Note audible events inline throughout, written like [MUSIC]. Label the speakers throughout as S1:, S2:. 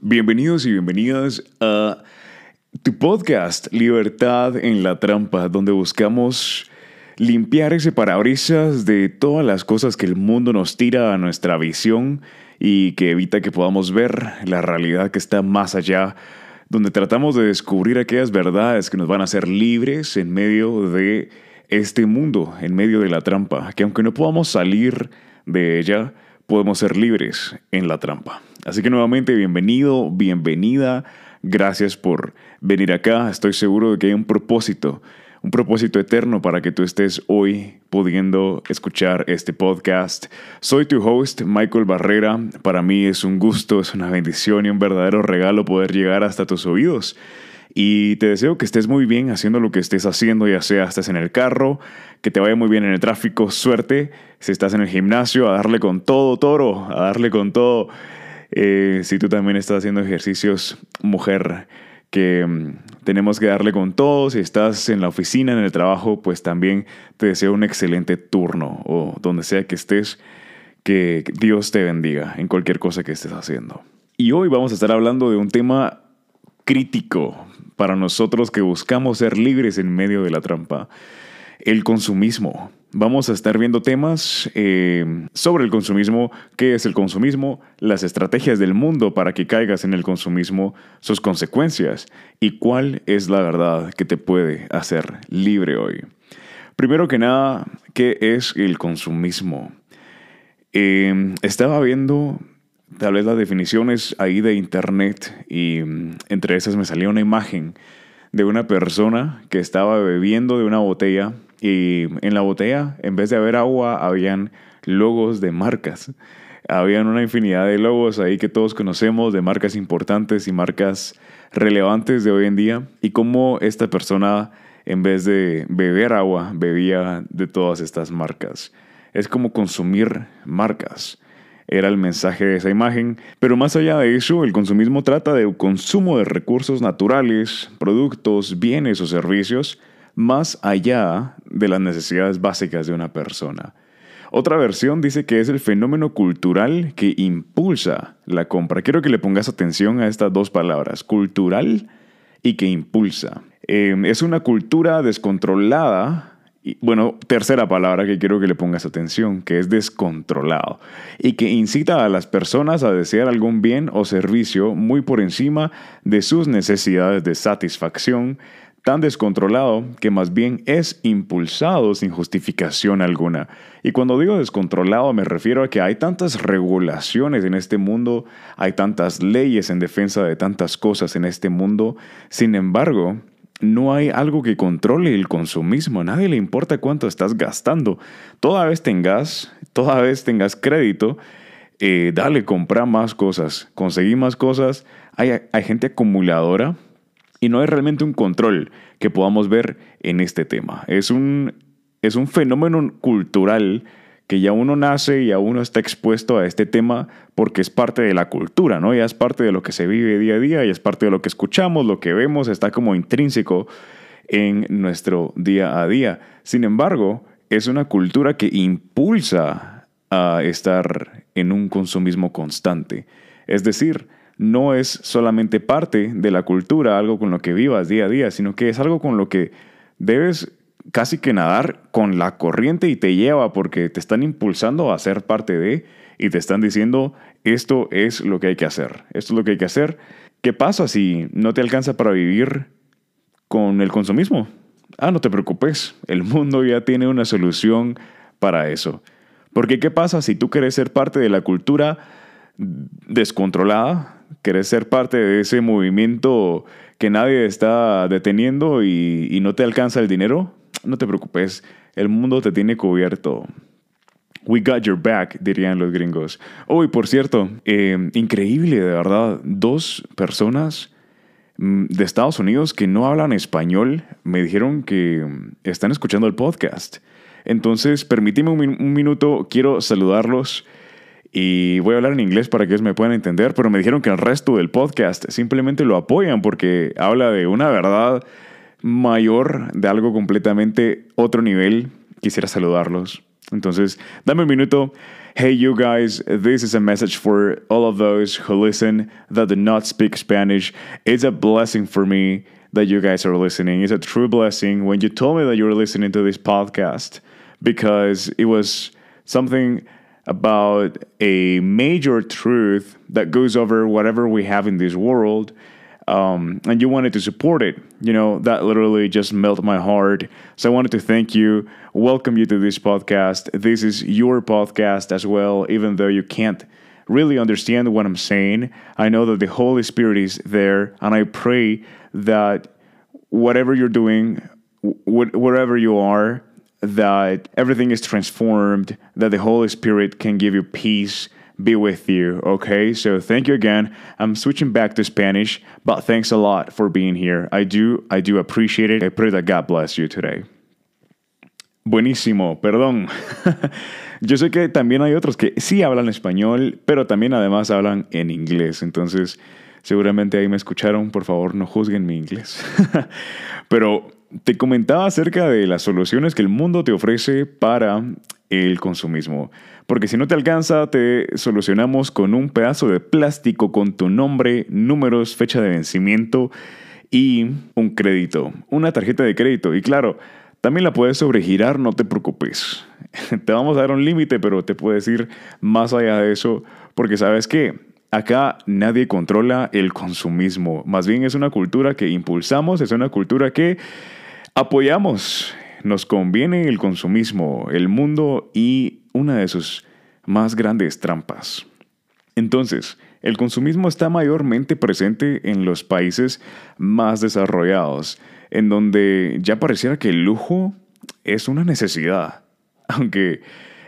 S1: Bienvenidos y bienvenidas a tu podcast Libertad en la Trampa, donde buscamos limpiar ese parabrisas de todas las cosas que el mundo nos tira a nuestra visión y que evita que podamos ver la realidad que está más allá, donde tratamos de descubrir aquellas verdades que nos van a hacer libres en medio de este mundo, en medio de la trampa, que aunque no podamos salir de ella, podemos ser libres en la trampa. Así que nuevamente bienvenido, bienvenida, gracias por venir acá, estoy seguro de que hay un propósito un propósito eterno para que tú estés hoy pudiendo escuchar este podcast. Soy tu host, Michael Barrera. Para mí es un gusto, es una bendición y un verdadero regalo poder llegar hasta tus oídos. Y te deseo que estés muy bien haciendo lo que estés haciendo, ya sea estás en el carro, que te vaya muy bien en el tráfico, suerte. Si estás en el gimnasio, a darle con todo, toro, a darle con todo. Eh, si tú también estás haciendo ejercicios, mujer, que mm, tenemos que darle con todo. Si estás en la oficina, en el trabajo, pues también te deseo un excelente turno o donde sea que estés, que Dios te bendiga en cualquier cosa que estés haciendo. Y hoy vamos a estar hablando de un tema crítico para nosotros que buscamos ser libres en medio de la trampa, el consumismo. Vamos a estar viendo temas eh, sobre el consumismo, qué es el consumismo, las estrategias del mundo para que caigas en el consumismo, sus consecuencias y cuál es la verdad que te puede hacer libre hoy. Primero que nada, ¿qué es el consumismo? Eh, estaba viendo tal vez las definiciones ahí de internet y mm, entre esas me salió una imagen de una persona que estaba bebiendo de una botella y en la botella, en vez de haber agua, habían logos de marcas. Habían una infinidad de logos ahí que todos conocemos, de marcas importantes y marcas relevantes de hoy en día. Y cómo esta persona, en vez de beber agua, bebía de todas estas marcas. Es como consumir marcas era el mensaje de esa imagen. Pero más allá de eso, el consumismo trata de consumo de recursos naturales, productos, bienes o servicios más allá de las necesidades básicas de una persona. Otra versión dice que es el fenómeno cultural que impulsa la compra. Quiero que le pongas atención a estas dos palabras, cultural y que impulsa. Em, es una cultura descontrolada bueno, tercera palabra que quiero que le pongas atención, que es descontrolado, y que incita a las personas a desear algún bien o servicio muy por encima de sus necesidades de satisfacción, tan descontrolado que más bien es impulsado sin justificación alguna. Y cuando digo descontrolado me refiero a que hay tantas regulaciones en este mundo, hay tantas leyes en defensa de tantas cosas en este mundo, sin embargo, no hay algo que controle el consumismo, a nadie le importa cuánto estás gastando. Toda vez tengas, toda vez tengas crédito, eh, dale, compra más cosas, conseguí más cosas. Hay, hay gente acumuladora y no hay realmente un control que podamos ver en este tema. Es un, es un fenómeno cultural que ya uno nace y ya uno está expuesto a este tema porque es parte de la cultura, ¿no? Ya es parte de lo que se vive día a día, y es parte de lo que escuchamos, lo que vemos, está como intrínseco en nuestro día a día. Sin embargo, es una cultura que impulsa a estar en un consumismo constante. Es decir, no es solamente parte de la cultura, algo con lo que vivas día a día, sino que es algo con lo que debes casi que nadar con la corriente y te lleva porque te están impulsando a ser parte de y te están diciendo esto es lo que hay que hacer, esto es lo que hay que hacer. ¿Qué pasa si no te alcanza para vivir con el consumismo? Ah, no te preocupes, el mundo ya tiene una solución para eso. Porque ¿qué pasa si tú quieres ser parte de la cultura descontrolada, querés ser parte de ese movimiento que nadie está deteniendo y, no te alcanza el dinero, no te preocupes, el mundo te tiene cubierto. We got your back, dirían los gringos. Oh, y por cierto, eh, increíble, de verdad, dos personas mm, de Estados Unidos que no hablan español me dijeron que están escuchando el podcast. Entonces, permíteme un minuto, quiero saludarlos. Y voy a hablar en inglés para que ellos me puedan entender, pero me dijeron que el resto del podcast simplemente lo apoyan porque habla de una verdad mayor, de algo completamente otro nivel. Quisiera saludarlos. Entonces, dame un minuto. Hey, you guys, this is a message for all of those who listen that do not speak Spanish. It's a blessing for me that you guys are listening. It's a true blessing when you told me that you were listening to this podcast because it was something about a major truth that goes over whatever we have in this world. Um, and you wanted to support it. You know, that literally just melted my heart. So I wanted to thank you, welcome you to this podcast. This is your podcast as well, even though you can't really understand what I'm saying. I know that the Holy Spirit is there, and I pray that whatever you're doing, wh- wherever you are, that everything is transformed, that the Holy Spirit can give you peace, be with you. Okay, so thank you again. I'm switching back to Spanish, but thanks a lot for being here. I do, I do appreciate it. I pray that God bless you today. Buenísimo, perdón. [LAUGHS] Yo sé que también hay otros que sí hablan español, pero también además hablan en inglés. Entonces, seguramente ahí me escucharon. Por favor, no juzguen mi inglés. [LAUGHS] pero te comentaba acerca de las soluciones que el mundo te ofrece para el consumismo. Porque si no te alcanza, te solucionamos con un pedazo de plástico con tu nombre, números, fecha de vencimiento y un crédito, una tarjeta de crédito. Y claro, también la puedes sobregirar, no te preocupes. [LAUGHS] Te vamos a dar un límite, pero te puedes ir más allá de eso, porque sabes que acá nadie controla el consumismo. Más bien es una cultura que impulsamos, es una cultura que apoyamos. Nos conviene el consumismo, el mundo y una de sus más grandes trampas. Entonces, el consumismo está mayormente presente en los países más desarrollados en donde ya pareciera que el lujo es una necesidad, [LAUGHS] aunque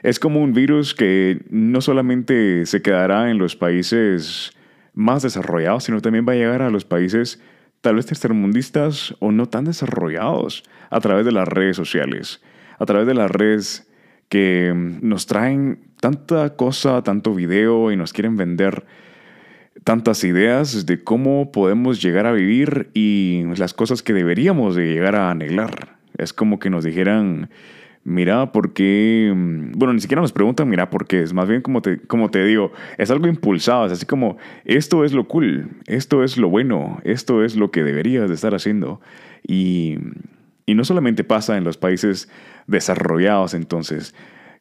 S1: es como un virus que no solamente se quedará en los países más desarrollados, sino también va a llegar a los países tal vez tercermundistas o no tan desarrollados a través de las redes sociales, a través de las redes que nos traen tanta cosa, tanto video y nos quieren vender tantas ideas de cómo podemos llegar a vivir y las cosas que deberíamos de llegar a anhelar. Es como que nos dijeran, mira, ¿por qué? Bueno, ni siquiera nos preguntan, mira, ¿por qué? Es más bien como te, como te digo, es algo impulsado, es así como, esto es lo cool, esto es lo bueno, esto es lo que deberías de estar haciendo. Y, y no solamente pasa en los países desarrollados, entonces,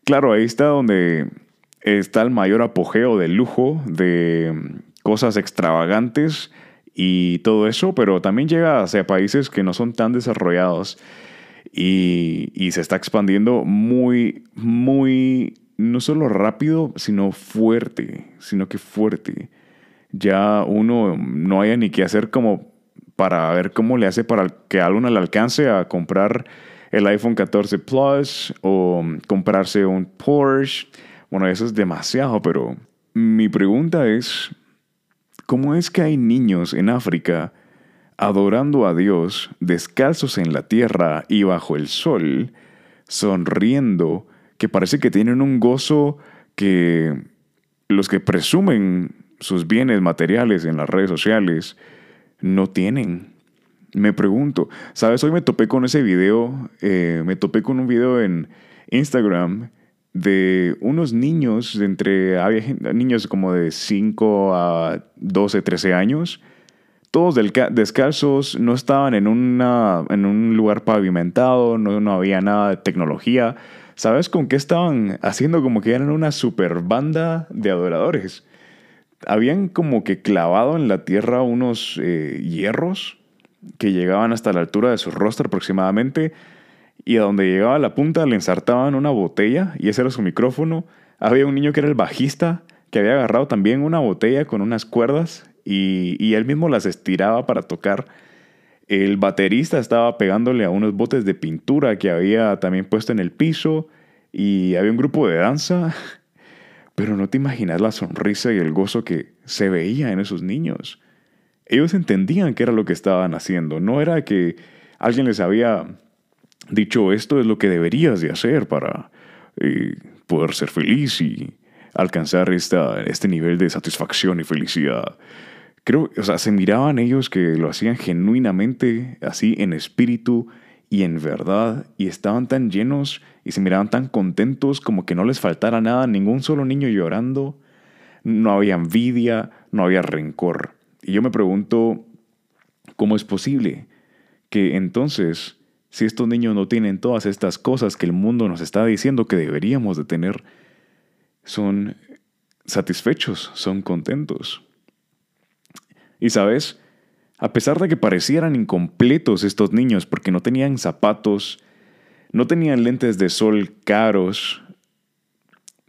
S1: claro, ahí está donde está el mayor apogeo del lujo, de cosas extravagantes y todo eso, pero también llega hacia países que no son tan desarrollados y, se está expandiendo muy, muy, no solo rápido, sino fuerte, sino que fuerte. Ya uno no haya ni que hacer como para ver cómo le hace para que a alguno le alcance a comprar el iPhone 14 Plus o comprarse un Porsche. Bueno, eso es demasiado, pero mi pregunta es, ¿Cómo es que hay niños en África adorando a Dios descalzos en la tierra y bajo el sol, sonriendo, que parece que tienen un gozo que los que presumen sus bienes materiales en las redes sociales no tienen? Me pregunto, ¿sabes? Hoy me topé con ese video, eh, me topé con un video en Instagram de unos niños, de entre, había niños como de 5 a 12, 13 años, todos descalzos, no estaban en, en un lugar pavimentado, no, no había nada de tecnología. ¿Sabes con qué estaban haciendo? Como que eran una super banda de adoradores. Habían como que clavado en la tierra unos eh, hierros que llegaban hasta la altura de su rostro aproximadamente y a donde llegaba la punta le ensartaban una botella y ese era su micrófono. Había un niño que era el bajista que había agarrado también una botella con unas cuerdas y, él mismo las estiraba para tocar. El baterista estaba pegándole a unos botes de pintura que había también puesto en el piso y había un grupo de danza. [LAUGHS] Pero no te imaginas la sonrisa y el gozo que se veía en esos niños. Ellos entendían qué era lo que estaban haciendo. No era que alguien les había dicho esto es lo que deberías de hacer para eh, poder ser feliz y alcanzar esta, este nivel de satisfacción y felicidad. Creo, o sea, se miraban ellos que lo hacían genuinamente, así en espíritu y en verdad, y estaban tan llenos y se miraban tan contentos como que no les faltara nada, ningún solo niño llorando, no había envidia, no había rencor. Y yo me pregunto, ¿cómo es posible que entonces, si estos niños no tienen todas estas cosas que el mundo nos está diciendo que deberíamos de tener, son satisfechos, son contentos? Y sabes, a pesar de que parecieran incompletos estos niños porque no tenían zapatos, no tenían lentes de sol caros,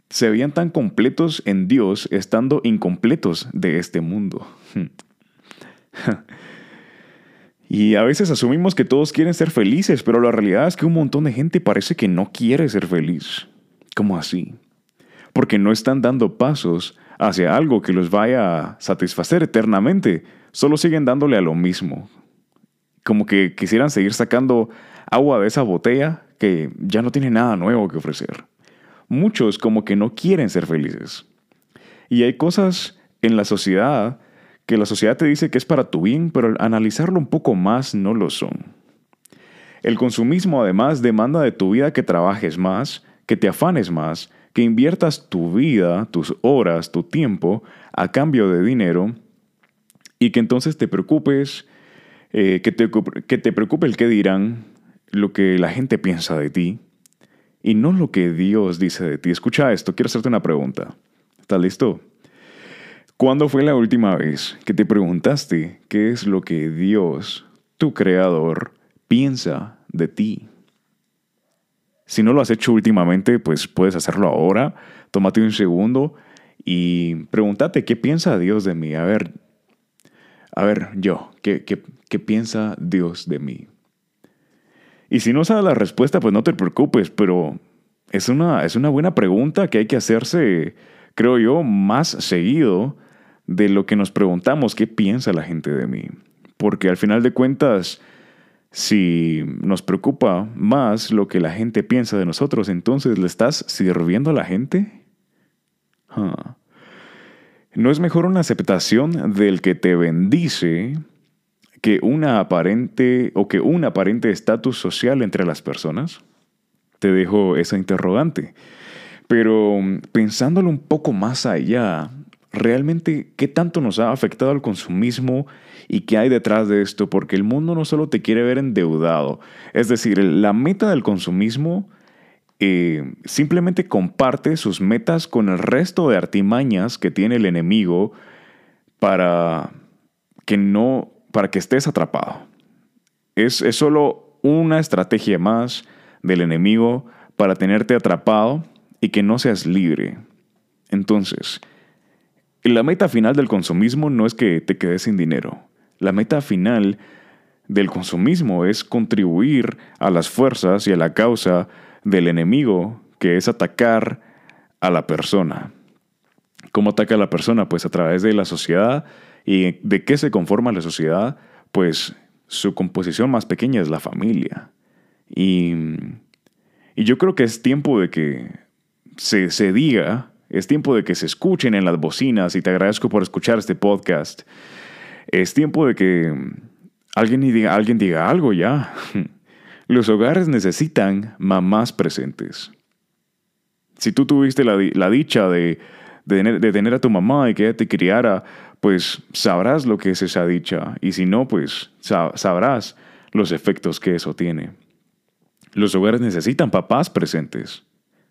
S1: se veían tan completos en Dios estando incompletos de este mundo. [LAUGHS] y a veces asumimos que todos quieren ser felices, pero la realidad es que un montón de gente parece que no quiere ser feliz. ¿Cómo así? Porque no están dando pasos hacia algo que los vaya a satisfacer eternamente solo siguen dándole a lo mismo. Como que quisieran seguir sacando agua de esa botella que ya no tiene nada nuevo que ofrecer. Muchos como que no quieren ser felices. Y hay cosas en la sociedad que la sociedad te dice que es para tu bien, pero al analizarlo un poco más no lo son. El consumismo además demanda de tu vida que trabajes más, que te afanes más, que inviertas tu vida, tus horas, tu tiempo a cambio de dinero y que entonces te preocupes, eh, que, te, que te preocupe el qué dirán, lo que la gente piensa de ti y no lo que Dios dice de ti. Escucha esto, quiero hacerte una pregunta. ¿Estás listo? ¿Cuándo fue la última vez que te preguntaste qué es lo que Dios, tu creador, piensa de ti? Si no lo has hecho últimamente, pues puedes hacerlo ahora. Tómate un segundo y pregúntate qué piensa Dios de mí. A ver, a ver, yo, ¿qué, qué, piensa Dios de mí? Y si no sabes la respuesta, pues no te preocupes, pero es una, es una buena pregunta que hay que hacerse, creo yo, más seguido de lo que nos preguntamos, ¿qué piensa la gente de mí? Porque al final de cuentas, si nos preocupa más lo que la gente piensa de nosotros, entonces ¿le estás sirviendo a la gente? ¿No es mejor una aceptación del que te bendice que una aparente o que un aparente estatus social entre las personas? Te dejo esa interrogante. Pero pensándolo un poco más allá, realmente qué tanto nos ha afectado el consumismo y qué hay detrás de esto, porque el mundo no solo te quiere ver endeudado, es decir, la meta del consumismo eh, simplemente comparte sus metas con el resto de artimañas que tiene el enemigo para que no, para que estés atrapado. Es, es solo una estrategia más del enemigo para tenerte atrapado y que no seas libre. Entonces, la meta final del consumismo no es que te quedes sin dinero. La meta final del consumismo es contribuir a las fuerzas y a la causa del enemigo, que es atacar a la persona. ¿Cómo ataca a la persona? Pues a través de la sociedad. ¿Y de qué se conforma la sociedad? Pues su composición más pequeña es la familia. Y, y yo creo que es tiempo de que se, se diga, es tiempo de que se escuchen en las bocinas, y te agradezco por escuchar este podcast. Es tiempo de que alguien diga, alguien diga algo ya. [LAUGHS] Los hogares necesitan mamás presentes. Si tú tuviste la, dicha de, tener a tu mamá y que ella te criara, pues sabrás lo que es esa dicha. Y si no, pues sabrás los efectos que eso tiene. Los hogares necesitan papás presentes.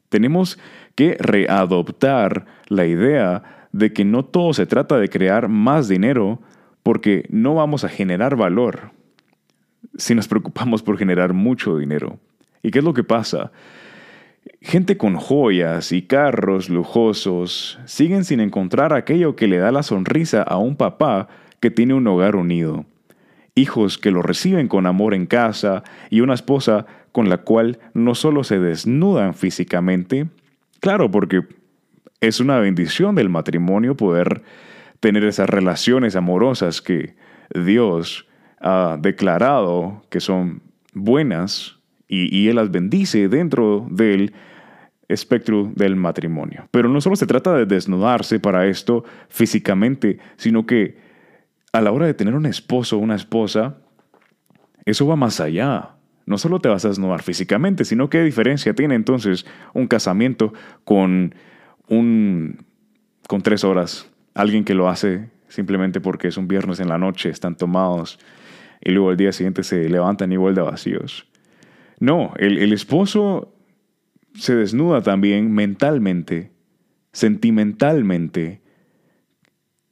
S1: Tenemos que readoptar la idea de que no todo se trata de crear más dinero porque no vamos a generar valor si nos preocupamos por generar mucho dinero. ¿Y qué es lo que pasa? Gente con joyas y carros lujosos siguen sin encontrar aquello que le da la sonrisa a un papá que tiene un hogar unido. Hijos que lo reciben con amor en casa y una esposa con la cual no solo se desnudan físicamente, claro, porque es una bendición del matrimonio poder tener esas relaciones amorosas que Dios ha declarado que son buenas y, Él las bendice dentro del espectro del matrimonio. Pero no solo se trata de desnudarse para esto físicamente, sino que a la hora de tener un esposo o una esposa, eso va más allá. no solo te vas a desnudar físicamente, sino qué diferencia tiene entonces un casamiento con un con tres horas. Alguien que lo hace simplemente porque es un viernes en la noche, están tomados y luego al día siguiente se levantan igual de vacíos. No, el, el esposo se desnuda también mentalmente, sentimentalmente,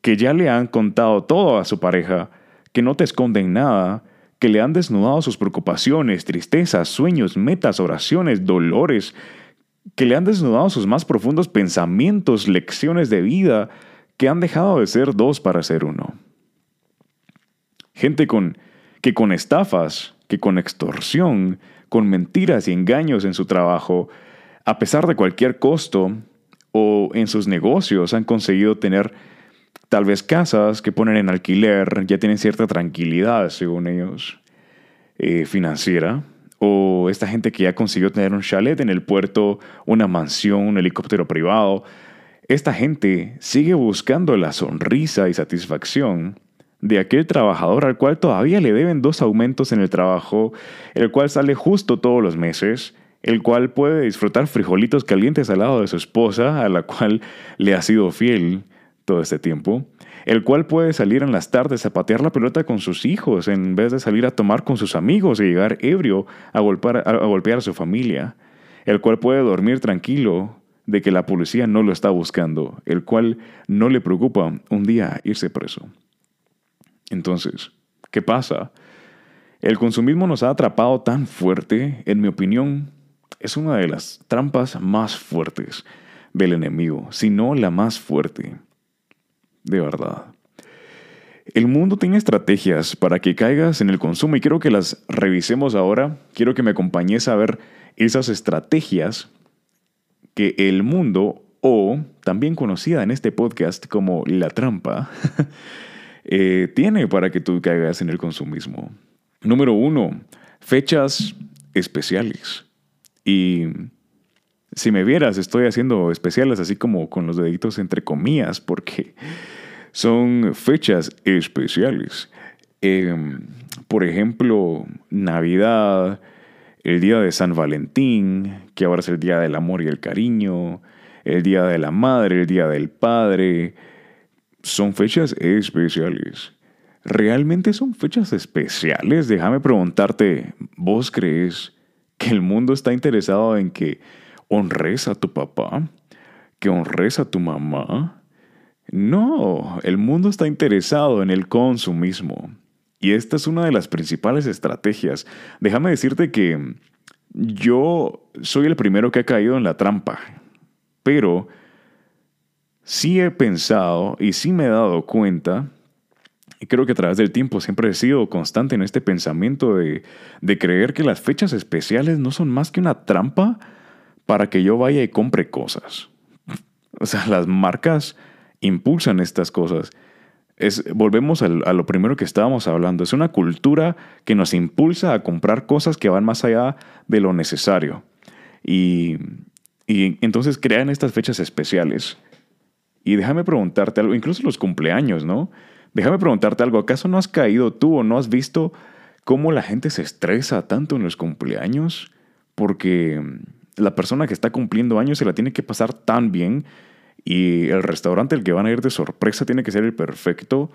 S1: que ya le han contado todo a su pareja, que no te esconden nada, que le han desnudado sus preocupaciones, tristezas, sueños, metas, oraciones, dolores, que le han desnudado sus más profundos pensamientos, lecciones de vida, que han dejado de ser dos para ser uno. Gente con, que con estafas, que con extorsión, con mentiras y engaños en su trabajo, a pesar de cualquier costo, o en sus negocios han conseguido tener tal vez casas que ponen en alquiler, ya tienen cierta tranquilidad, según ellos, eh, financiera, o esta gente que ya consiguió tener un chalet en el puerto, una mansión, un helicóptero privado, esta gente sigue buscando la sonrisa y satisfacción de aquel trabajador al cual todavía le deben dos aumentos en el trabajo, el cual sale justo todos los meses, el cual puede disfrutar frijolitos calientes al lado de su esposa, a la cual le ha sido fiel todo este tiempo, el cual puede salir en las tardes a patear la pelota con sus hijos en vez de salir a tomar con sus amigos y llegar ebrio a golpear a, su familia, el cual puede dormir tranquilo de que la policía no lo está buscando, el cual no le preocupa un día irse preso. Entonces, ¿qué pasa? El consumismo nos ha atrapado tan fuerte, en mi opinión, es una de las trampas más fuertes del enemigo, si no la más fuerte. De verdad. El mundo tiene estrategias para que caigas en el consumo y quiero que las revisemos ahora. Quiero que me acompañes a ver esas estrategias que el mundo, o también conocida en este podcast como la trampa, [LAUGHS] eh, tiene para que tú caigas en el consumismo. Número uno, fechas especiales. Y si me vieras, estoy haciendo especiales así como con los deditos entre comillas, porque son fechas especiales. Em, por ejemplo, Navidad, el día de San Valentín, que ahora es el día del amor y el cariño, el día de la madre, el día del padre, son fechas especiales. ¿Realmente son fechas especiales? Déjame preguntarte, ¿vos crees que el mundo está interesado en que honres a tu papá, que honres a tu mamá. No, el mundo está interesado en el consumismo. Y esta es una de las principales estrategias. Déjame decirte que yo soy el primero que ha caído en la trampa, pero sí he pensado y sí me he dado cuenta y creo que a través del tiempo siempre he sido constante en este pensamiento de, creer que las fechas especiales no son más que una trampa para que yo vaya y compre cosas. [LAUGHS] O sea, las marcas impulsan estas cosas. Volvemos a lo primero que estábamos hablando. Es una cultura que nos impulsa a comprar cosas que van más allá de lo necesario. Y, y entonces crean estas fechas especiales. Y déjame preguntarte algo, incluso los cumpleaños, ¿no? Déjame preguntarte algo, ¿acaso no has caído tú o no has visto cómo la gente se estresa tanto en los cumpleaños? Porque la persona que está cumpliendo años se la tiene que pasar tan bien y el restaurante al que van a ir de sorpresa tiene que ser el perfecto.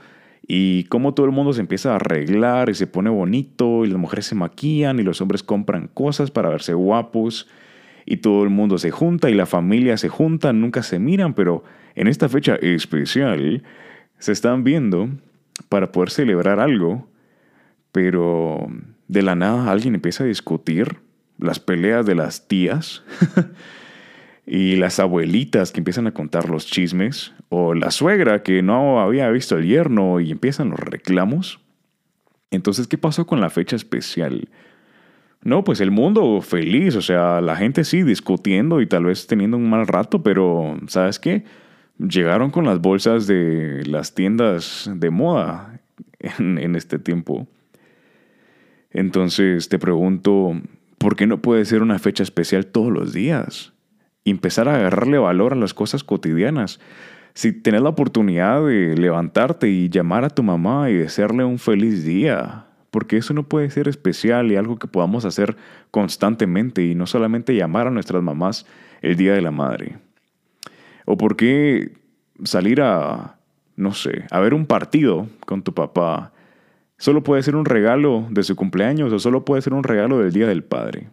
S1: Y cómo todo el mundo se empieza a arreglar y se pone bonito y las mujeres se maquillan y los hombres compran cosas para verse guapos y todo el mundo se junta y la familia se junta, nunca se miran, pero en esta fecha especial se están viendo para poder celebrar algo, pero de la nada alguien empieza a discutir las peleas de las tías [LAUGHS] y las abuelitas que empiezan a contar los chismes, o la suegra que no había visto al yerno y empiezan los reclamos. Entonces, ¿qué pasó con la fecha especial? No, pues el mundo feliz, o sea, la gente sí discutiendo y tal vez teniendo un mal rato, pero ¿sabes qué? llegaron con las bolsas de las tiendas de moda en, este tiempo. Entonces te pregunto, ¿por qué no puede ser una fecha especial todos los días? Empezar a agarrarle valor a las cosas cotidianas. Si tenés la oportunidad de levantarte y llamar a tu mamá y desearle un feliz día, porque eso no puede ser especial y algo que podamos hacer constantemente y no solamente llamar a nuestras mamás el Día de la Madre. ¿O por qué salir a, no sé, a ver un partido con tu papá solo puede ser un regalo de su cumpleaños o solo puede ser un regalo del Día del Padre?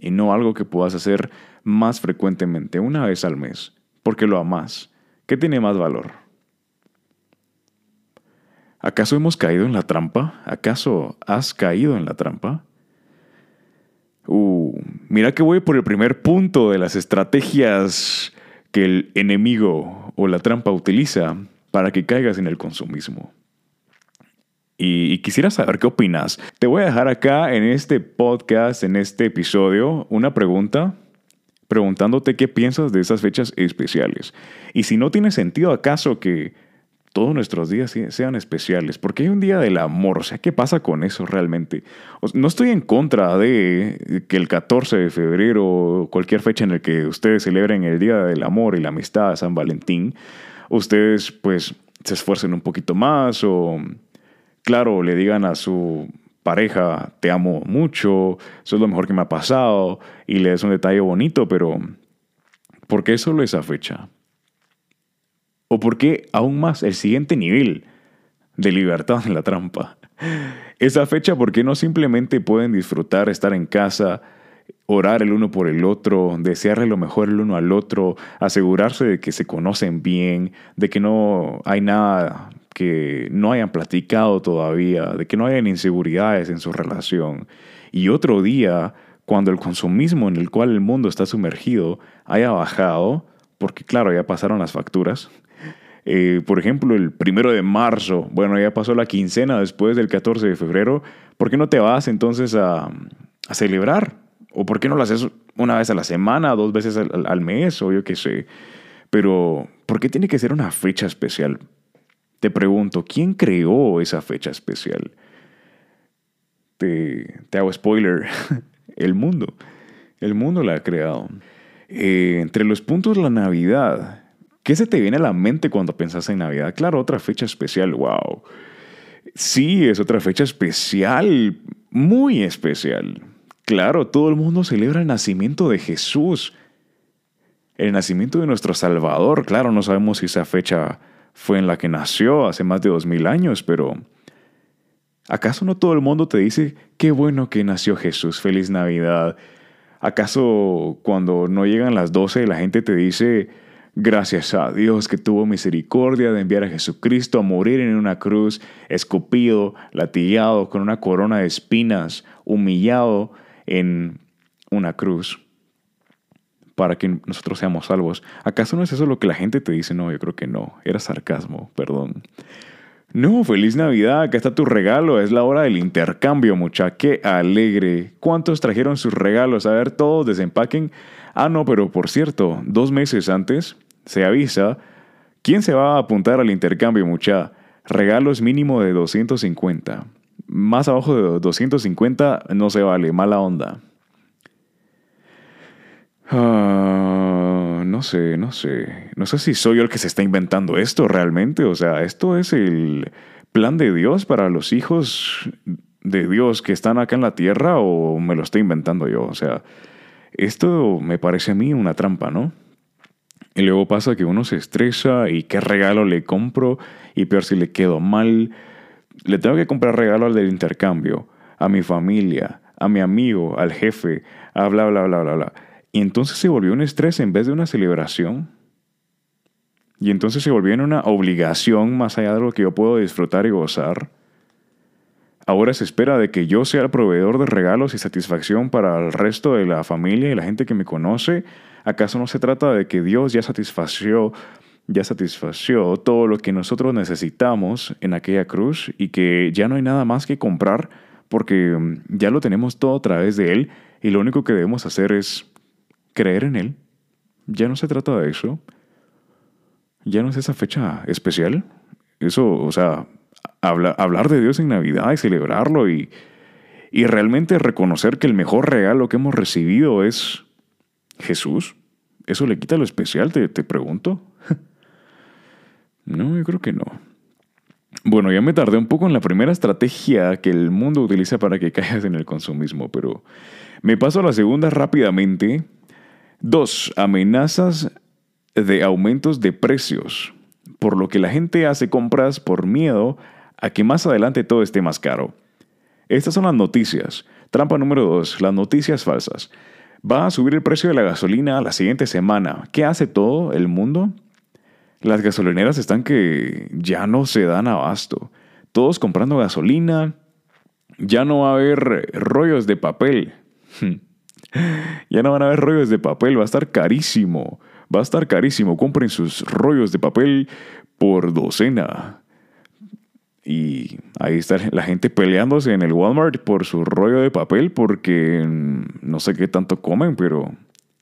S1: Y no algo que puedas hacer más frecuentemente, una vez al mes, porque lo amas. ¿Qué tiene más valor? ¿Acaso hemos caído en la trampa? ¿Acaso has caído en la trampa? Uh, mira que voy por el primer punto de las estrategias que el enemigo o la trampa utiliza para que caigas en el consumismo. Y, quisiera saber qué opinas. Te voy a dejar acá en este podcast, en este episodio, una pregunta preguntándote qué piensas de esas fechas especiales. Y si no tiene sentido acaso que todos nuestros días sean especiales, porque hay un día del amor, o sea, ¿qué pasa con eso realmente? No estoy en contra de que el 14 de febrero o cualquier fecha en la que ustedes celebren el Día del Amor y la Amistad, San Valentín, ustedes pues se esfuercen un poquito más o, claro, le digan a su pareja, te amo mucho, eso es lo mejor que me ha pasado y le des un detalle bonito, pero ¿por qué solo esa fecha? ¿O por qué aún más el siguiente nivel de libertad en la trampa? Esa fecha, ¿por qué no simplemente pueden disfrutar, estar en casa, orar el uno por el otro, desearle lo mejor el uno al otro, asegurarse de que se conocen bien, de que no hay nada que no hayan platicado todavía, de que no hayan inseguridades en su relación. Y otro día, cuando el consumismo en el cual el mundo está sumergido haya bajado, porque claro, ya pasaron las facturas, eh, por ejemplo, el primero de marzo, bueno, ya pasó la quincena después del 14 de febrero, ¿por qué no te vas entonces a, celebrar? ¿O por qué no lo haces una vez a la semana, dos veces al, mes, o yo qué sé? Pero, ¿por qué tiene que ser una fecha especial? Te pregunto, ¿quién creó esa fecha especial? Te, te hago spoiler, [LAUGHS] el mundo. El mundo la ha creado. Eh, entre los puntos la Navidad ¿Qué se te viene a la mente cuando pensás en Navidad? Claro, otra fecha especial, wow. Sí, es otra fecha especial, muy especial. Claro, todo el mundo celebra el nacimiento de Jesús, el nacimiento de nuestro Salvador. Claro, no sabemos si esa fecha fue en la que nació hace más de dos mil años, pero ¿acaso no todo el mundo te dice, qué bueno que nació Jesús, feliz Navidad? ¿Acaso cuando no llegan las doce la gente te dice, Gracias a Dios que tuvo misericordia de enviar a Jesucristo a morir en una cruz, escupido, latigado, con una corona de espinas, humillado en una cruz, para que nosotros seamos salvos. ¿Acaso no es eso lo que la gente te dice? No, yo creo que no. Era sarcasmo, perdón. No, feliz Navidad, acá está tu regalo, es la hora del intercambio, mucha, qué alegre. ¿Cuántos trajeron sus regalos? A ver, todos desempaquen. Ah, no, pero por cierto, dos meses antes se avisa quién se va a apuntar al intercambio, mucha. Regalos mínimo de 250. Más abajo de 250 no se vale, mala onda. Ah, no sé, no sé. No sé si soy yo el que se está inventando esto realmente. O sea, esto es el plan de Dios para los hijos de Dios que están acá en la tierra o me lo estoy inventando yo. O sea, esto me parece a mí una trampa, ¿no? Y luego pasa que uno se estresa y qué regalo le compro y peor si le quedo mal. Le tengo que comprar regalo al del intercambio, a mi familia, a mi amigo, al jefe, a bla, bla, bla, bla, bla. Y entonces se volvió un estrés en vez de una celebración. Y entonces se volvió en una obligación más allá de lo que yo puedo disfrutar y gozar. Ahora se espera de que yo sea el proveedor de regalos y satisfacción para el resto de la familia y la gente que me conoce. ¿Acaso no se trata de que Dios ya satisfació, ya satisfació todo lo que nosotros necesitamos en aquella cruz y que ya no hay nada más que comprar porque ya lo tenemos todo a través de Él y lo único que debemos hacer es creer en Él? Ya no se trata de eso. Ya no es esa fecha especial. Eso, o sea, hablar de Dios en Navidad y celebrarlo y, y realmente reconocer que el mejor regalo que hemos recibido es Jesús. ¿Eso le quita lo especial? Te, te pregunto. [LAUGHS] no, yo creo que no. Bueno, ya me tardé un poco en la primera estrategia que el mundo utiliza para que [LAUGHS] caigas en el consumismo, pero me paso a la segunda rápidamente. Dos, amenazas de aumentos de precios, por lo que la gente hace compras por miedo a que más adelante todo esté más caro. Estas son las noticias. Trampa número dos, las noticias falsas. Va a subir el precio de la gasolina la siguiente semana. ¿Qué hace todo el mundo? Las gasolineras están que ya no se dan abasto. Todos comprando gasolina. Ya no va a haber rollos de papel. [LAUGHS] ya no van a haber rollos de papel. Va a estar carísimo. Va a estar carísimo. Compren sus rollos de papel por docena. Y ahí está la gente peleándose en el Walmart por su rollo de papel porque no sé qué tanto comen, pero...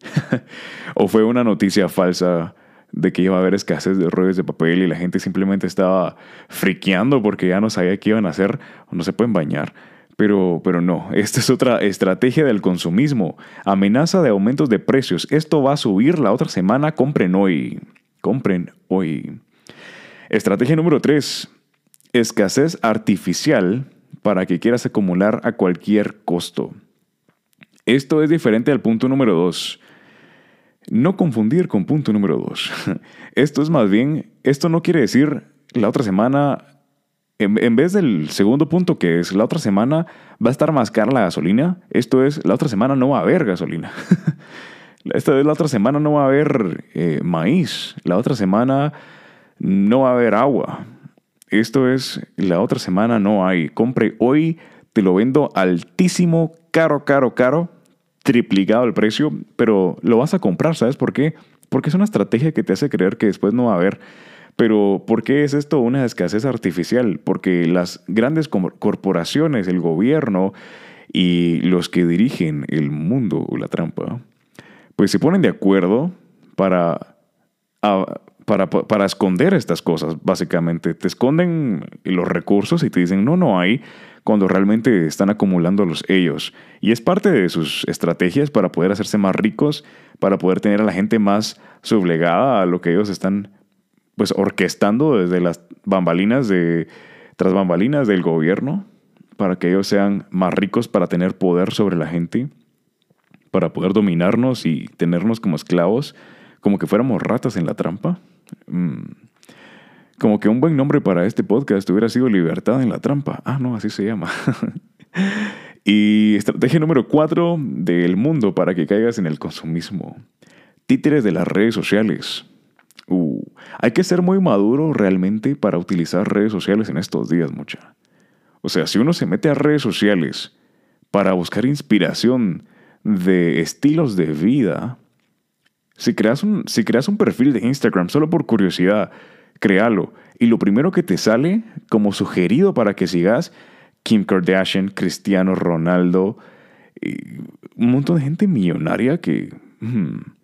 S1: [LAUGHS] o fue una noticia falsa de que iba a haber escasez de rollos de papel y la gente simplemente estaba friqueando porque ya no sabía qué iban a hacer o no se pueden bañar. Pero, pero no, [LAUGHS] esta es otra estrategia del consumismo. Amenaza de aumentos de precios. Esto va a subir la otra semana. Compren hoy. Compren hoy. Estrategia número 3. Escasez artificial para que quieras acumular a cualquier costo. Esto es diferente al punto número 2 no confundir con punto número dos. [LAUGHS] Esto es más bien, esto no quiere decir la otra semana, en, vez del segundo punto que es la otra semana va a estar más cara la gasolina, esto es la otra semana no va a haber gasolina. [LAUGHS] Esta vez la otra semana no va a haber eh, maíz, la otra semana no va a haber agua. Esto es, la otra semana no hay. Compre hoy, te lo vendo altísimo, caro, caro, caro triplicado el precio, pero lo vas a comprar, ¿sabes por qué? Porque es una estrategia que te hace creer que después no va a haber. Pero ¿por qué es esto una escasez artificial? Porque las grandes corporaciones, el gobierno y los que dirigen el mundo o la trampa, pues se ponen de acuerdo para, para, para esconder estas cosas, básicamente. Te esconden los recursos y te dicen, no, no hay, cuando realmente están acumulándolos ellos. Y es parte de sus estrategias para poder hacerse más ricos, para poder tener a la gente más sublegada a lo que ellos están pues orquestando desde las bambalinas de tras bambalinas del gobierno para que ellos sean más ricos para tener poder sobre la gente, para poder dominarnos y tenernos como esclavos, como que fuéramos ratas en la trampa. Mm. Como que un buen nombre para este podcast hubiera sido Libertad en la Trampa. Ah, no, así se llama. [LAUGHS] y estrategia número cuatro del mundo para que caigas en el consumismo. Títeres de las redes sociales. Uh, hay que ser muy maduro realmente para utilizar redes sociales en estos días, mucha. O sea, si uno se mete a redes sociales para buscar inspiración de estilos de vida, si creas un, si creas un perfil de Instagram solo por curiosidad, créalo. Y lo primero que te sale como sugerido para que sigas, Kim Kardashian, Cristiano Ronaldo, un montón de gente millonaria que... Hmm,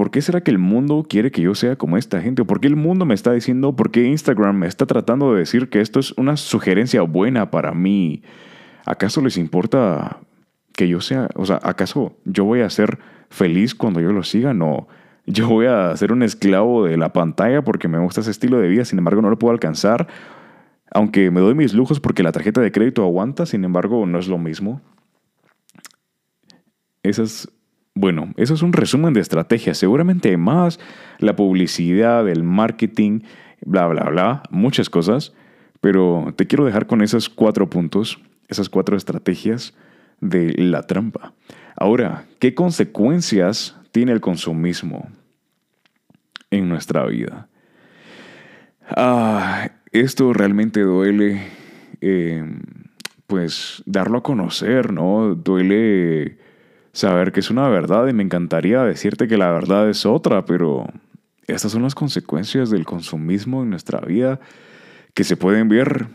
S1: ¿Por qué será que el mundo quiere que yo sea como esta gente? ¿Por qué el mundo me está diciendo, por qué Instagram me está tratando de decir que esto es una sugerencia buena para mí? ¿Acaso les importa que yo sea, o sea, acaso yo voy a ser feliz cuando yo lo siga? No yo voy a ser un esclavo de la pantalla porque me gusta ese estilo de vida, sin embargo no lo puedo alcanzar, aunque me doy mis lujos porque la tarjeta de crédito aguanta, sin embargo no es lo mismo. Eso es, bueno, eso es un resumen de estrategia, seguramente más la publicidad, el marketing, bla, bla, bla, muchas cosas, pero te quiero dejar con esos cuatro puntos, esas cuatro estrategias de la trampa. Ahora, ¿qué consecuencias tiene el consumismo en nuestra vida. Ah, esto realmente duele, eh, pues darlo a conocer, ¿no? Duele saber que es una verdad y me encantaría decirte que la verdad es otra, pero estas son las consecuencias del consumismo en nuestra vida que se pueden ver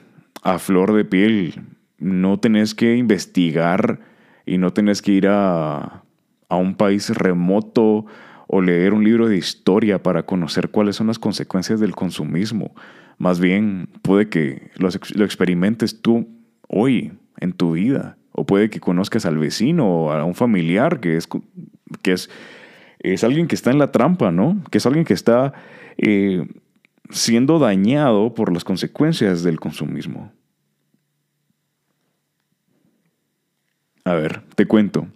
S1: a flor de piel. No tenés que investigar y no tenés que ir a a un país remoto o leer un libro de historia para conocer cuáles son las consecuencias del consumismo. Más bien, puede que lo, experimentes tú hoy en tu vida. O puede que conozcas al vecino o a un familiar que es, que es, es alguien que está en la trampa, ¿no? Que es alguien que está eh, siendo dañado por las consecuencias del consumismo. A ver, te cuento.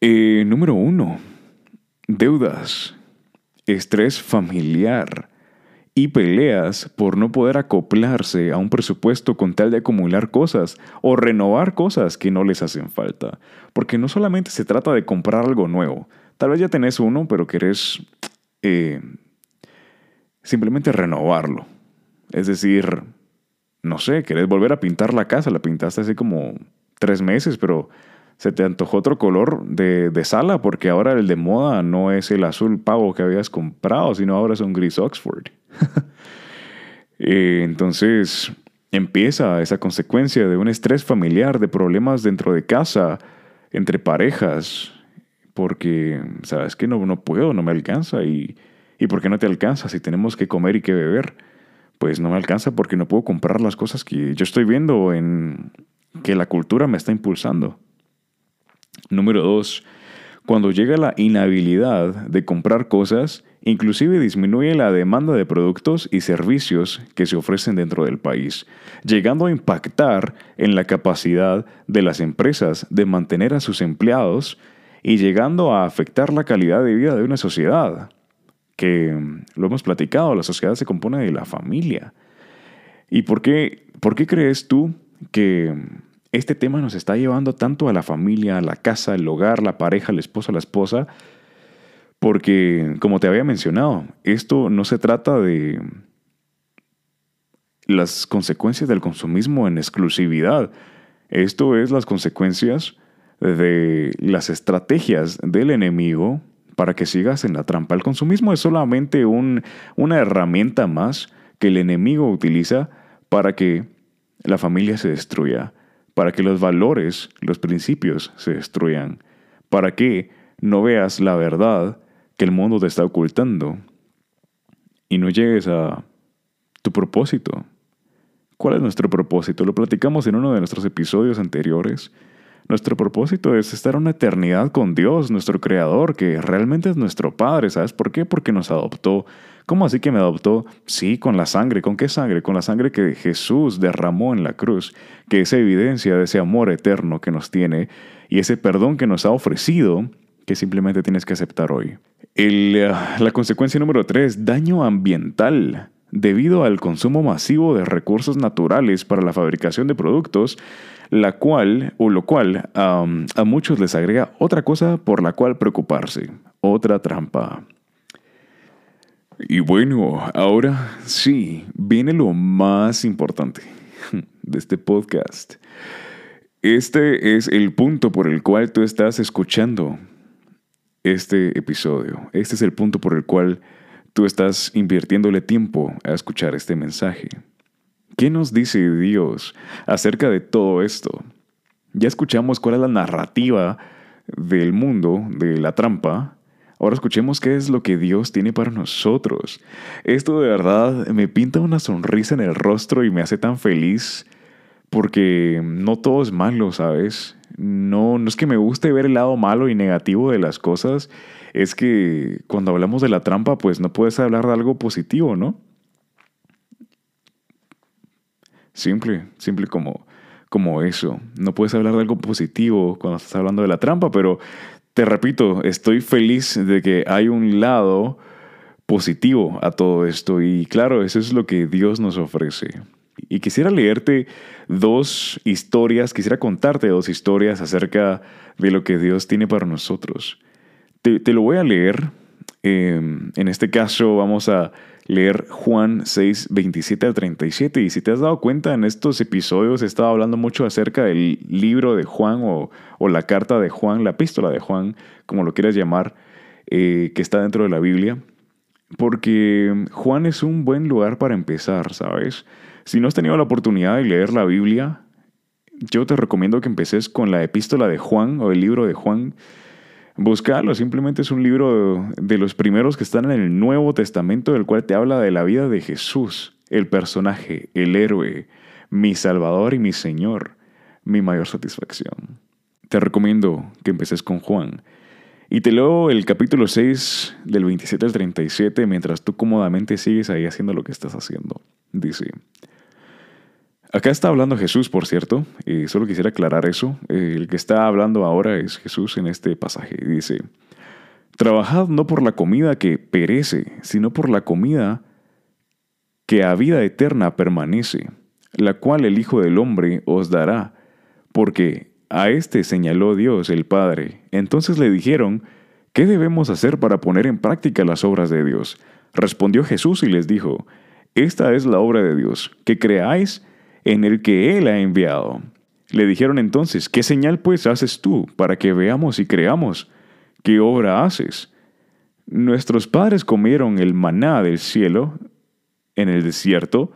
S1: Eh, número uno, deudas, estrés familiar y peleas por no poder acoplarse a un presupuesto con tal de acumular cosas o renovar cosas que no les hacen falta. Porque no solamente se trata de comprar algo nuevo, tal vez ya tenés uno, pero querés eh, simplemente renovarlo. Es decir, no sé, querés volver a pintar la casa, la pintaste hace como tres meses, pero se te antojó otro color de, de, sala porque ahora el de moda no es el azul pavo que habías comprado, sino ahora es un gris Oxford. [LAUGHS] Eh, entonces empieza esa consecuencia de un estrés familiar, de problemas dentro de casa, entre parejas, porque sabes que no, no puedo, no me alcanza y, y ¿por qué no te alcanza si tenemos que comer y que beber? Pues no me alcanza porque no puedo comprar las cosas que yo estoy viendo en que la cultura me está impulsando. Número dos, cuando llega la inhabilidad de comprar cosas, inclusive disminuye la demanda de productos y servicios que se ofrecen dentro del país, llegando a impactar en la capacidad de las empresas de mantener a sus empleados y llegando a afectar la calidad de vida de una sociedad, que lo hemos platicado, la sociedad se compone de la familia. ¿Y por qué, por qué crees tú que este tema nos está llevando tanto a la familia, a la casa, el hogar, la pareja, el esposo, la esposa, porque, como te había mencionado, esto no se trata de las consecuencias del consumismo en exclusividad. Esto es las consecuencias de las estrategias del enemigo para que sigas en la trampa. El consumismo es solamente un, una herramienta más que el enemigo utiliza para que la familia se destruya, para que los valores, los principios se destruyan, para que no veas la verdad que el mundo te está ocultando y no llegues a tu propósito. ¿Cuál es nuestro propósito? Lo platicamos en uno de nuestros episodios anteriores. Nuestro propósito es estar una eternidad con Dios, nuestro Creador, que realmente es nuestro Padre. ¿Sabes por qué? Porque nos adoptó. ¿Cómo así que me adoptó? Sí, con la sangre. ¿Con qué sangre? Con la sangre que Jesús derramó en la cruz, que es evidencia de ese amor eterno que nos tiene y ese perdón que nos ha ofrecido que simplemente tienes que aceptar hoy. Eh, la consecuencia número tres, daño ambiental. Debido al consumo masivo de recursos naturales para la fabricación de productos, la cual, o lo cual, a muchos les agrega otra cosa por la cual preocuparse, otra trampa. Y bueno, ahora sí, viene lo más importante [LAUGHS] de este podcast. Este es el punto por el cual tú estás escuchando este episodio. Este es el punto por el cual tú estás invirtiéndole tiempo a escuchar este mensaje. ¿Qué nos dice Dios acerca de todo esto? Ya escuchamos cuál es la narrativa del mundo, de la trampa. Ahora escuchemos qué es lo que Dios tiene para nosotros. Esto de verdad me pinta una sonrisa en el rostro y me hace tan feliz porque no todo es malo, ¿sabes? No, no es que me guste ver el lado malo y negativo de las cosas, es que cuando hablamos de la trampa, pues no puedes hablar de algo positivo, ¿no? Simple, simple como, como eso. No puedes hablar de algo positivo cuando estás hablando de la trampa, pero te repito, estoy feliz de que hay un lado positivo a todo esto y claro, eso es lo que Dios nos ofrece. Y quisiera leerte dos historias, quisiera contarte dos historias acerca de lo que Dios tiene para nosotros. Te, lo voy a leer. Em, en este caso vamos a leer Juan 6, 27 al 37. Y si te has dado cuenta, en estos episodios he estado hablando mucho acerca del libro de Juan o, la carta de Juan, la epístola de Juan, como lo quieras llamar, eh, que está dentro de la Biblia. Porque Juan es un buen lugar para empezar, ¿sabes? Si no has tenido la oportunidad de leer la Biblia, yo te recomiendo que empeces con la epístola de Juan o el libro de Juan Buscalo, simplemente es un libro de los primeros que están en el Nuevo Testamento, del cual te habla de la vida de Jesús, el personaje, el héroe, mi Salvador y mi Señor, mi mayor satisfacción. Te recomiendo que empeces con Juan. Y te leo el capítulo 6 del 27 al 37 mientras tú cómodamente sigues ahí haciendo lo que estás haciendo. Dice, acá está hablando Jesús, por cierto, solo quisiera aclarar eso. El que está hablando ahora es Jesús en este pasaje. Dice, Trabajad no por la comida que perece, sino por la comida que a vida eterna permanece, la cual el Hijo del Hombre os dará, porque a éste señaló Dios el Padre. Entonces le dijeron, ¿qué debemos hacer para poner en práctica las obras de Dios? Respondió Jesús y les dijo, Esta es la obra de Dios, que creáis en el que Él ha enviado. Le dijeron entonces, ¿qué señal pues haces tú para que veamos y creamos? ¿Qué obra haces? Nuestros padres comieron el maná del cielo en el desierto,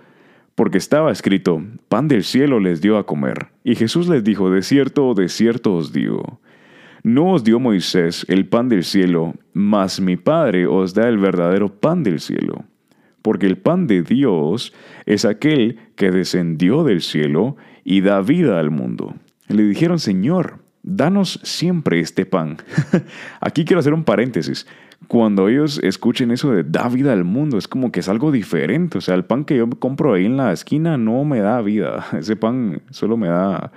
S1: porque estaba escrito, pan del cielo les dio a comer. Y Jesús les dijo, de cierto, de cierto os digo, no os dio Moisés el pan del cielo, mas mi Padre os da el verdadero pan del cielo. Porque el pan de Dios es aquel que descendió del cielo y da vida al mundo. Le dijeron, Señor, danos siempre este pan. [LAUGHS] Aquí quiero hacer un paréntesis cuando ellos escuchen eso de da vida al mundo, es como que es algo diferente. O sea, el pan que yo compro ahí en la esquina no me da vida. [LAUGHS] Ese pan solo me da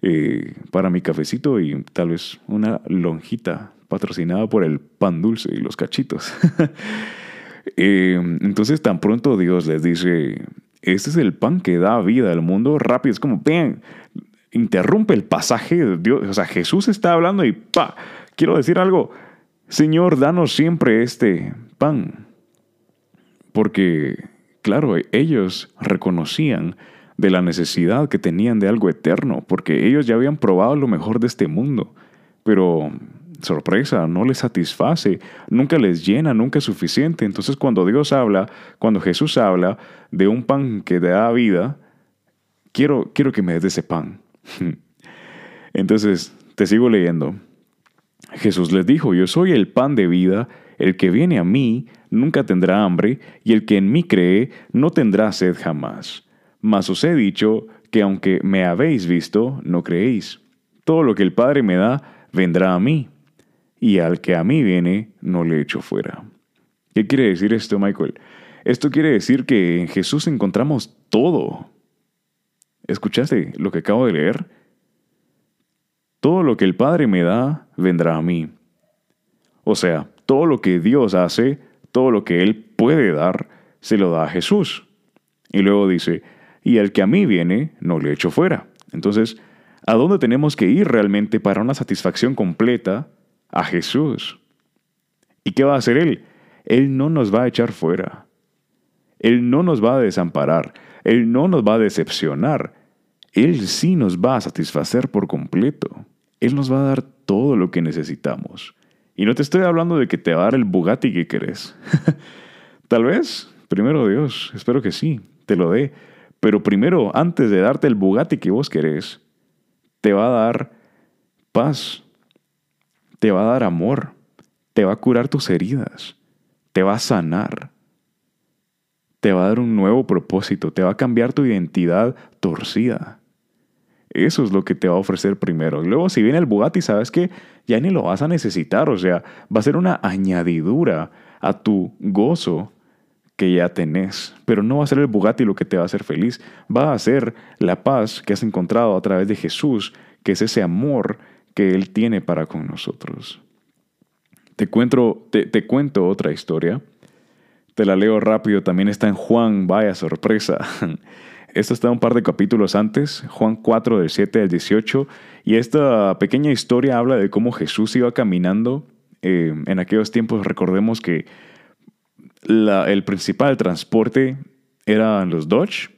S1: eh, para mi cafecito y tal vez una lonjita patrocinada por el pan dulce y los cachitos. [LAUGHS] Eh, entonces, tan pronto Dios les dice, este es el pan que da vida al mundo, rápido, es como, vean, interrumpe el pasaje Dios. O sea, Jesús está hablando y pa, quiero decir algo Señor, danos siempre este pan. Porque, claro, ellos reconocían de la necesidad que tenían de algo eterno, porque ellos ya habían probado lo mejor de este mundo, pero sorpresa, no les satisface, nunca les llena, nunca es suficiente. Entonces cuando Dios habla, cuando Jesús habla de un pan que da vida, quiero, quiero que me des ese pan. [LAUGHS] Entonces, te sigo leyendo. Jesús les dijo, yo soy el pan de vida, el que viene a mí nunca tendrá hambre, y el que en mí cree no tendrá sed jamás. Mas os he dicho que aunque me habéis visto, no creéis. Todo lo que el Padre me da, vendrá a mí, y al que a mí viene, no le echo fuera. ¿Qué quiere decir esto, Michael? Esto quiere decir que en Jesús encontramos todo. ¿Escuchaste lo que acabo de leer? todo lo que el Padre me da, vendrá a mí. O sea, todo lo que Dios hace, todo lo que Él puede dar, se lo da a Jesús. Y luego dice, y el que a mí viene, no le echo fuera. Entonces, ¿a dónde tenemos que ir realmente para una satisfacción completa? A Jesús. ¿Y qué va a hacer Él? Él no nos va a echar fuera. Él no nos va a desamparar. Él no nos va a decepcionar. Él sí nos va a satisfacer por completo. Él nos va a dar todo lo que necesitamos. Y no te estoy hablando de que te va a dar el Bugatti que querés. [LAUGHS] Tal vez, primero Dios, espero que sí, te lo dé. Pero primero, antes de darte el Bugatti que vos querés, te va a dar paz, te va a dar amor, te va a curar tus heridas, te va a sanar, te va a dar un nuevo propósito, te va a cambiar tu identidad torcida. Eso es lo que te va a ofrecer primero. Y luego si viene el Bugatti, sabes que ya ni lo vas a necesitar. O sea, va a ser una añadidura a tu gozo que ya tenés. Pero no va a ser el Bugatti lo que te va a hacer feliz. Va a ser la paz que has encontrado a través de Jesús, que es ese amor que Él tiene para con nosotros. Te cuento, te, cuento otra historia. Te la leo rápido. También está en Juan. Vaya sorpresa. [LAUGHS] Esto está un par de capítulos antes, Juan 4 del 7 al 18, y esta pequeña historia habla de cómo Jesús iba caminando. Eh, en aquellos tiempos recordemos que el principal transporte eran los Dodge,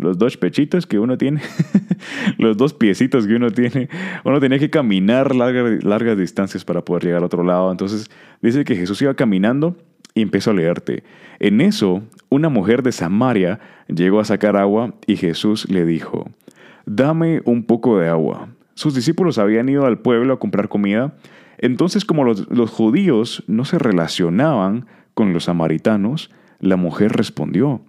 S1: los dos pechitos que uno tiene, [LAUGHS] los dos piecitos que uno tiene. Uno tenía que caminar largas distancias para poder llegar al otro lado. Entonces dice que Jesús iba caminando y empezó a leerte. En eso, una mujer de Samaria llegó a sacar agua y Jesús le dijo, dame un poco de agua. Sus discípulos habían ido al pueblo a comprar comida, entonces como los, los judíos no se relacionaban con los samaritanos, la mujer respondió,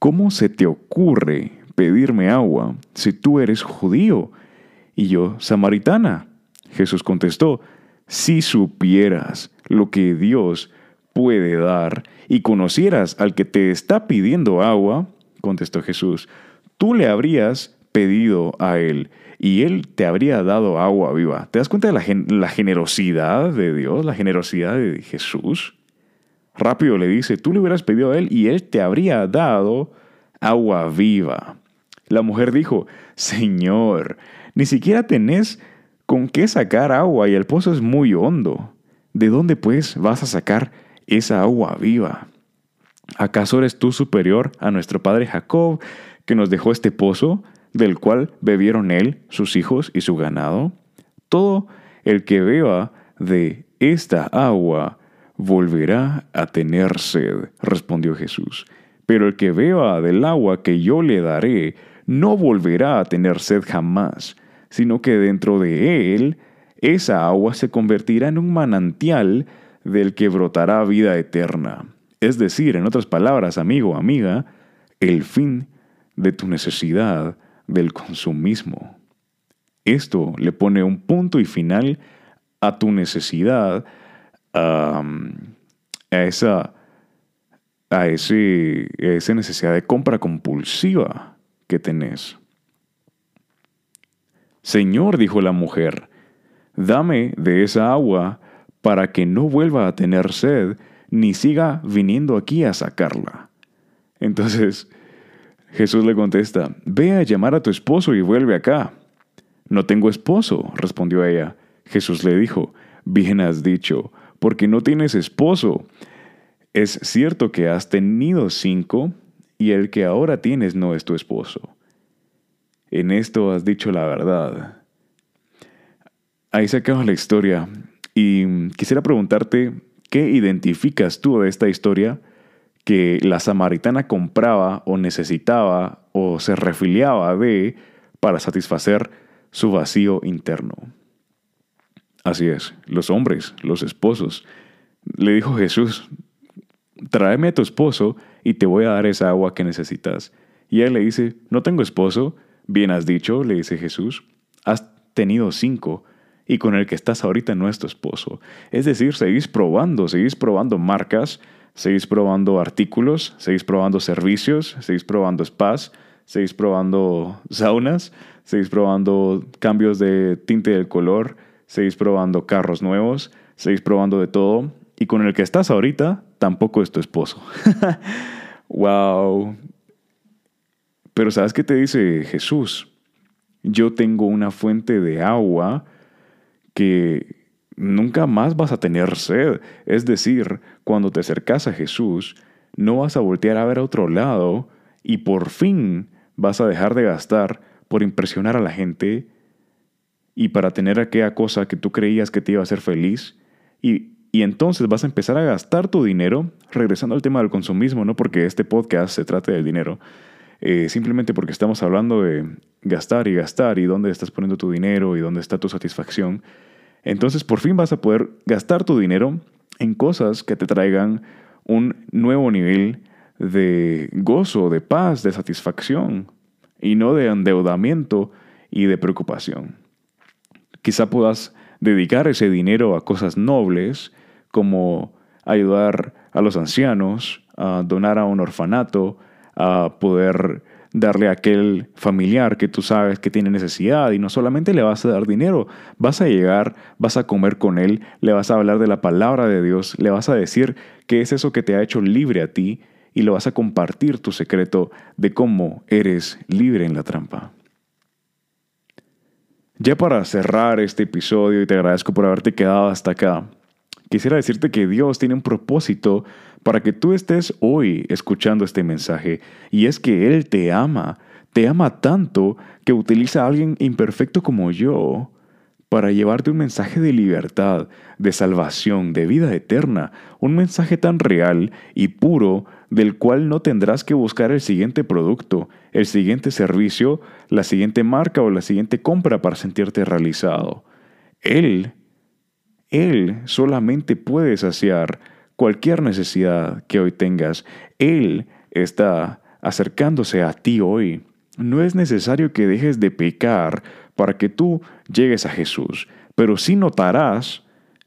S1: ¿cómo se te ocurre pedirme agua si tú eres judío y yo samaritana? Jesús contestó, Si supieras lo que Dios puede dar y conocieras al que te está pidiendo agua, contestó Jesús, tú le habrías pedido a él y él te habría dado agua viva. ¿Te das cuenta de la, la generosidad de Dios, la generosidad de Jesús? Rápido le dice, tú le hubieras pedido a él y él te habría dado agua viva. La mujer dijo, Señor, ni siquiera tenés con qué sacar agua y el pozo es muy hondo. ¿De dónde pues vas a sacar esa agua viva? ¿Acaso eres tú superior a nuestro padre Jacob, que nos dejó este pozo, del cual bebieron él, sus hijos y su ganado? Todo el que beba de esta agua volverá a tener sed, respondió Jesús. Pero el que beba del agua que yo le daré, no volverá a tener sed jamás, sino que dentro de él esa agua se convertirá en un manantial del que brotará vida eterna. Es decir, en otras palabras, amigo, amiga, el fin de tu necesidad del consumismo. Esto le pone un punto y final a tu necesidad, a esa, a ese, esa necesidad de compra compulsiva que tenés. Señor, dijo la mujer, dame de esa agua para que no vuelva a tener sed ni siga viniendo aquí a sacarla. Entonces Jesús le contesta, ve a llamar a tu esposo y vuelve acá. No tengo esposo, respondió ella. Jesús le dijo, bien has dicho, porque no tienes esposo. Es cierto que has tenido cinco y el que ahora tienes no es tu esposo. En esto has dicho la verdad. Ahí se acaba la historia y quisiera preguntarte ¿Qué identificas tú de esta historia que la samaritana compraba o necesitaba o se refiliaba de para satisfacer su vacío interno? Así es, los hombres, los esposos. Le dijo Jesús, tráeme a tu esposo y te voy a dar esa agua que necesitas. Y él le dice, no tengo esposo. Bien has dicho, le dice Jesús, has tenido cinco y con el que estás ahorita no es tu esposo. Es decir, seguís probando, seguís probando marcas, seguís probando artículos, seguís probando servicios, seguís probando spas, seguís probando saunas, seguís probando cambios de tinte del color, seguís probando carros nuevos, seguís probando de todo. Y con el que estás ahorita tampoco es tu esposo. [LAUGHS] wow. Pero ¿sabes qué te dice Jesús? Yo tengo una fuente de agua que nunca más vas a tener sed. Es decir, cuando te acercas a Jesús, no vas a voltear a ver a otro lado y por fin vas a dejar de gastar por impresionar a la gente y para tener aquella cosa que tú creías que te iba a hacer feliz. Y, entonces vas a empezar a gastar tu dinero, regresando al tema del consumismo, no porque este podcast se trate del dinero, eh, simplemente porque estamos hablando de gastar y gastar y dónde estás poniendo tu dinero y dónde está tu satisfacción, entonces por fin vas a poder gastar tu dinero en cosas que te traigan un nuevo nivel de gozo, de paz, de satisfacción y no de endeudamiento y de preocupación. Quizá puedas dedicar ese dinero a cosas nobles como ayudar a los ancianos, a donar a un orfanato, a poder darle a aquel familiar que tú sabes que tiene necesidad y no solamente le vas a dar dinero, vas a llegar, vas a comer con él, le vas a hablar de la palabra de Dios, le vas a decir qué es eso que te ha hecho libre a ti y le vas a compartir tu secreto de cómo eres libre en la trampa. Ya para cerrar este episodio y te agradezco por haberte quedado hasta acá, quisiera decirte que Dios tiene un propósito para que tú estés hoy escuchando este mensaje. Y es que Él te ama, te ama tanto que utiliza a alguien imperfecto como yo para llevarte un mensaje de libertad, de salvación, de vida eterna, un mensaje tan real y puro del cual no tendrás que buscar el siguiente producto, el siguiente servicio, la siguiente marca o la siguiente compra para sentirte realizado. Él, Él solamente puede saciar cualquier necesidad que hoy tengas, Él está acercándose a ti hoy. No es necesario que dejes de pecar para que tú llegues a Jesús, pero sí notarás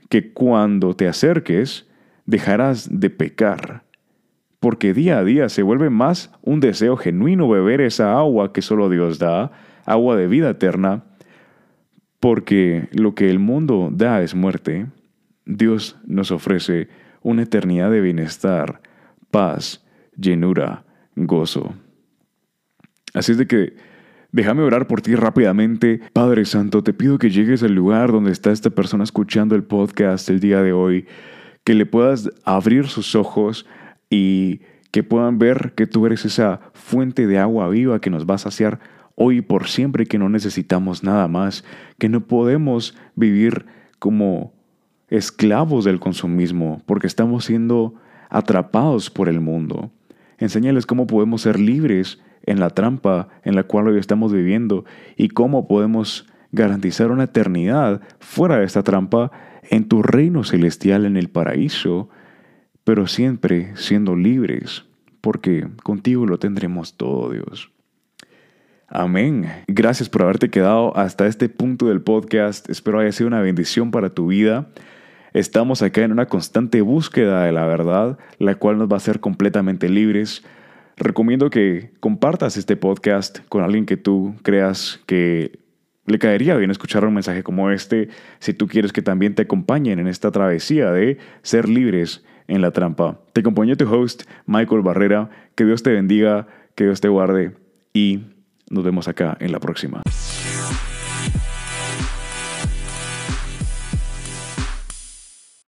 S1: que cuando te acerques dejarás de pecar, porque día a día se vuelve más un deseo genuino beber esa agua que solo Dios da, agua de vida eterna, porque lo que el mundo da es muerte, Dios nos ofrece una eternidad de bienestar, paz, llenura, gozo. Así es de que déjame orar por ti rápidamente. Padre Santo, te pido que llegues al lugar donde está esta persona escuchando el podcast el día de hoy, que le puedas abrir sus ojos y que puedan ver que tú eres esa fuente de agua viva que nos va a saciar hoy por siempre, que no necesitamos nada más, que no podemos vivir como esclavos del consumismo, porque estamos siendo atrapados por el mundo. Enséñales cómo podemos ser libres en la trampa en la cual hoy estamos viviendo y cómo podemos garantizar una eternidad fuera de esta trampa en tu reino celestial en el paraíso, pero siempre siendo libres, porque contigo lo tendremos todo, Dios. Amén. Gracias por haberte quedado hasta este punto del podcast. Espero haya sido una bendición para tu vida. Estamos acá en una constante búsqueda de la verdad, la cual nos va a hacer completamente libres. Recomiendo que compartas este podcast con alguien que tú creas que le caería bien escuchar un mensaje como este si tú quieres que también te acompañen en esta travesía de ser libres en la trampa. Te acompañó tu host, Michael Barrera. Que Dios te bendiga, que Dios te guarde y nos vemos acá en la próxima.